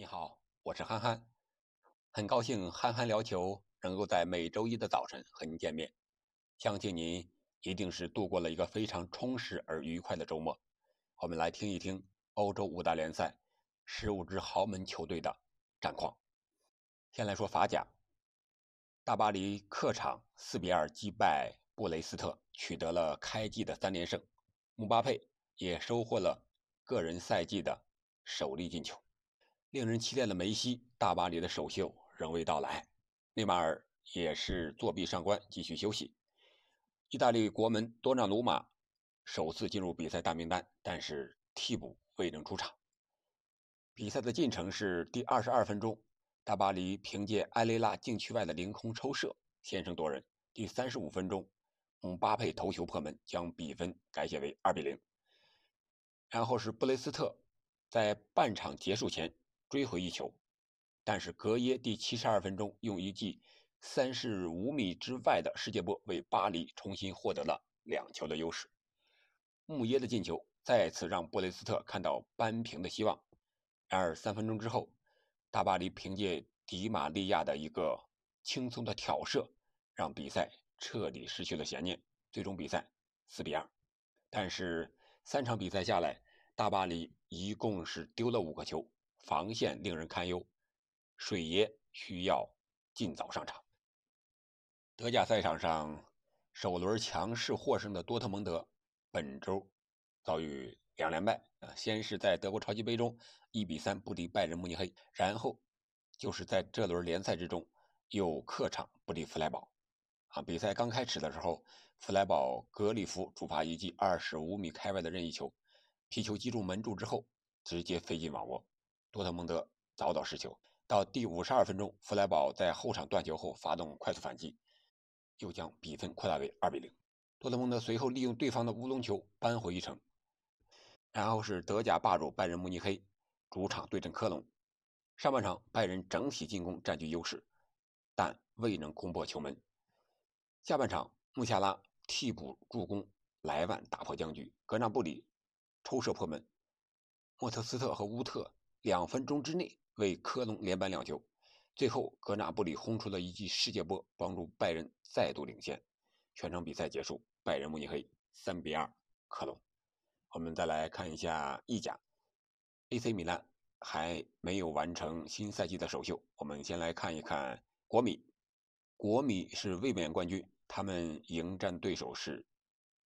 你好，我是憨憨，很高兴憨憨聊球能够在每周一的早晨和您见面。相信您一定是度过了一个非常充实而愉快的周末。我们来听一听欧洲五大联赛十五支豪门球队的战况。先来说法甲，大巴黎客场四比二击败布雷斯特，取得了开季的三连胜。姆巴佩也收获了个人赛季的首粒进球。令人期待的梅西大巴黎的首秀仍未到来，内马尔也是作壁上观，继续休息。意大利国门多纳鲁马首次进入比赛大名单，但是替补未能出场。比赛的进程是：第二十二分钟，大巴黎凭借埃雷拉禁区外的凌空抽射先声夺人；第三十五分钟，姆巴佩头球破门，将比分改写为二比零。然后是布雷斯特在半场结束前。追回一球，但是格耶第七十二分钟用一记三十五米之外的世界波为巴黎重新获得了两球的优势。穆耶的进球再次让布雷斯特看到扳平的希望。然而三分钟之后，大巴黎凭借迪玛利亚的一个轻松的挑射，让比赛彻底失去了悬念。最终比赛四比二。但是三场比赛下来，大巴黎一共是丢了五个球。防线令人堪忧，水爷需要尽早上场。德甲赛场上，首轮强势获胜的多特蒙德本周遭遇两连败啊！先是在德国超级杯中1比3不敌拜仁慕尼黑，然后就是在这轮联赛之中又客场不敌弗莱堡。啊，比赛刚开始的时候，弗莱堡格里夫主罚一记25米开外的任意球，皮球击中门柱之后，直接飞进网窝。多特蒙德早早失球，到第五十二分钟，弗莱堡在后场断球后发动快速反击，又将比分扩大为二比零。多特蒙德随后利用对方的乌龙球扳回一城。然后是德甲霸主拜仁慕尼黑主场对阵科隆。上半场拜仁整体进攻占据优势，但未能攻破球门。下半场穆夏拉替补助攻莱万打破僵局，格纳布里抽射破门，莫特斯特和乌特。两分钟之内为科隆连扳两球，最后格纳布里轰出了一记世界波，帮助拜仁再度领先。全场比赛结束，拜仁慕尼黑三比二科隆。我们再来看一下意甲，AC 米兰还没有完成新赛季的首秀。我们先来看一看国米，国米是卫冕冠军，他们迎战对手是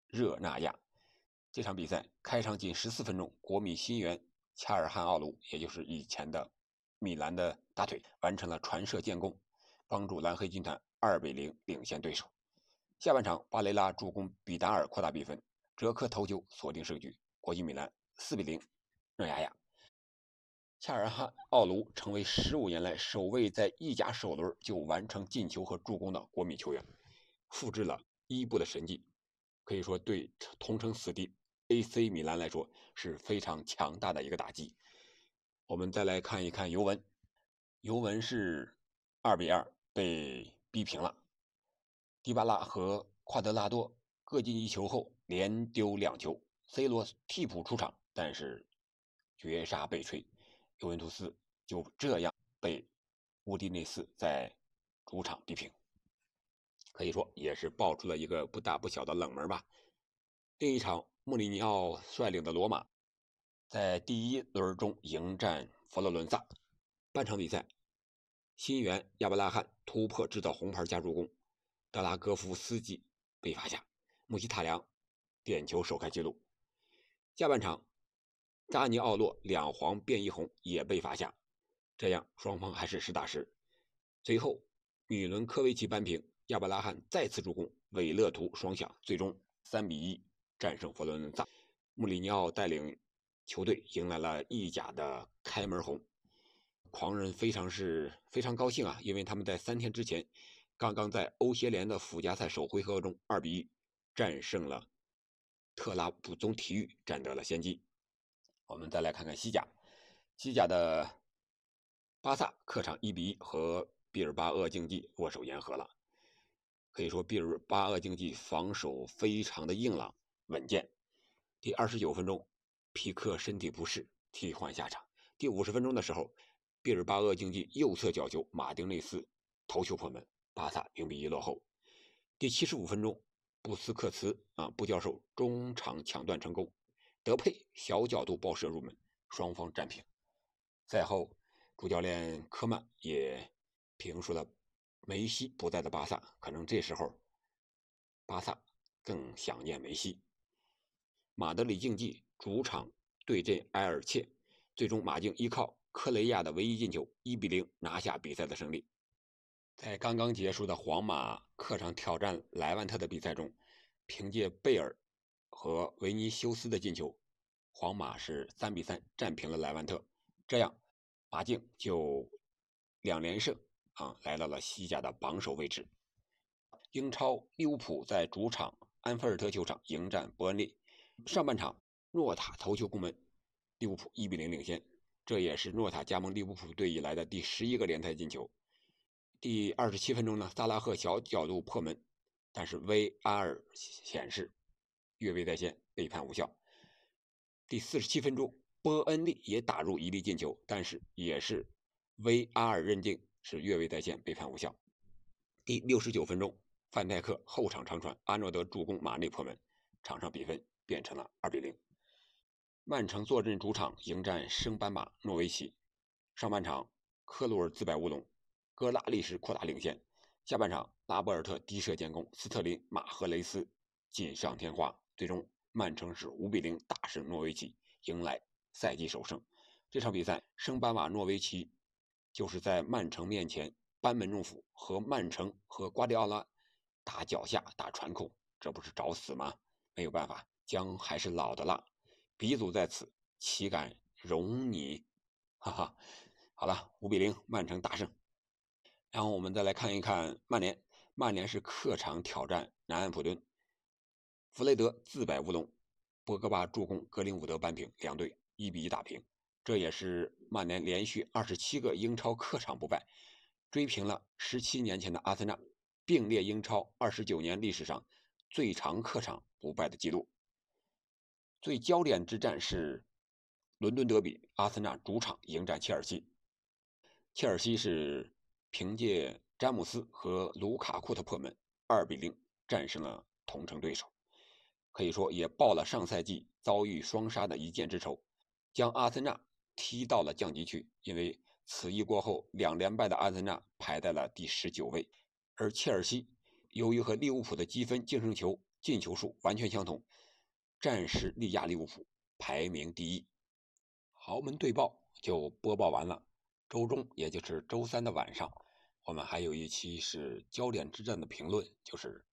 热那亚。这场比赛开场仅十四分钟，国米新援。恰尔汗奥卢，也就是以前的米兰的大腿，完成了传射建功，帮助蓝黑军团二比零领先对手。下半场，巴雷拉助攻比达尔扩大比分，哲科头球锁定胜局，国际米兰四比零热亚亚。恰尔汗奥卢成为十五年来首位在意甲首轮就完成进球和助攻的国米球员，复制了伊布的神迹，可以说对同城死敌。AC 米兰来说是非常强大的一个打击。我们再来看一看尤文，尤文是二比二被逼平了。迪巴拉和夸德拉多各进一球后连丢两球，C 罗替补出场，但是绝杀被吹，尤文图斯就这样被乌迪内斯在主场逼平，可以说也是爆出了一个不大不小的冷门吧。另一场。穆里尼奥率领的罗马在第一轮中迎战佛罗伦萨。半场比赛，新援亚伯拉罕突破制造红牌加助攻，德拉戈夫斯基被罚下，穆希塔良点球首开纪录。下半场，扎尼奥洛两黄变一红也被罚下，这样双方还是实打实。随后，米伦科维奇扳平，亚伯拉罕再次助攻，韦勒图双响，最终三比一。战胜佛罗伦萨，穆里尼奥带领球队迎来了意甲的开门红，狂人非常是非常高兴啊，因为他们在三天之前刚刚在欧协联的附加赛首回合中二比一战胜了特拉布宗体育，占得了先机。我们再来看看西甲，西甲的巴萨客场一比一和毕尔巴鄂竞技握手言和了，可以说毕尔巴鄂竞技防守非常的硬朗。稳健。第二十九分钟，皮克身体不适，替换下场。第五十分钟的时候，毕尔巴鄂竞技右侧角球，马丁内斯头球破门，巴萨零比一落后。第七十五分钟，布斯克茨啊，布教授中场抢断成功，德佩小角度爆射入门，双方战平。赛后，主教练科曼也评述了梅西不在的巴萨，可能这时候巴萨更想念梅西。马德里竞技主场对阵埃尔切，最终马竞依靠科雷亚的唯一进球，一比零拿下比赛的胜利。在刚刚结束的皇马客场挑战莱万特的比赛中，凭借贝尔和维尼修斯的进球，皇马是三比三战平了莱万特，这样马竞就两连胜啊，来到了西甲的榜首位置。英超利物浦在主场安菲尔德球场迎战伯恩利，上半场诺塔头球攻门，利物浦一比零领先，这也是诺塔加盟利物浦队以来的第十一个联赛进球。第二十七分钟呢，萨拉赫小角度破门，但是 VAR 显示越位在先，被判无效。第四十七分钟，波恩利也打入一粒进球，但是也是 VAR 认定是越位在先，被判无效。第六十九分钟，范戴克后场长传，阿诺德助攻马内破门，场上比分变成了二比零。曼城坐镇主场迎战升班马诺维奇，上半场克鲁尔自摆乌龙。戈拉利什扩大领先，下半场拉波尔特低射建功，斯特林、马赫雷斯锦上添花，最终曼城是五比零大胜诺维奇，迎来赛季首胜。这场比赛，升班马诺维奇就是在曼城面前班门弄斧，和曼城和瓜迪奥拉打脚下、打传控，这不是找死吗？没有办法，姜还是老的辣，鼻祖在此，岂敢容你？哈哈，好了，五比零，曼城大胜。然后我们再来看一看曼联，曼联是客场挑战南安普敦，弗雷德自摆乌龙，博格巴助攻，格林伍德扳平，两队一比一打平。这也是曼联连续二十七个英超客场不败，追平了十七年前的阿森纳，并列英超二十九年历史上最长客场不败的记录。最焦点之战是伦敦德比，阿森纳主场迎战切尔西，切尔西是。凭借詹姆斯和卢卡库的破门，二比零战胜了同城对手，可以说也报了上赛季遭遇双杀的一箭之仇，将阿森纳踢到了降级区。因为此役过后，两连败的阿森纳排在了第十九位，而切尔西由于和利物浦的积分、净胜球、进球数完全相同，战时力压利物浦，排名第一。豪门对报就播报完了，周中也就是周三的晚上。我们还有一期是焦点之战的评论，就是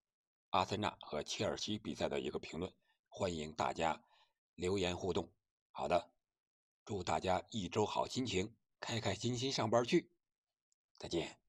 阿森纳和切尔西比赛的一个评论，欢迎大家留言互动。好的，祝大家一周好心情，开开心心上班去，再见。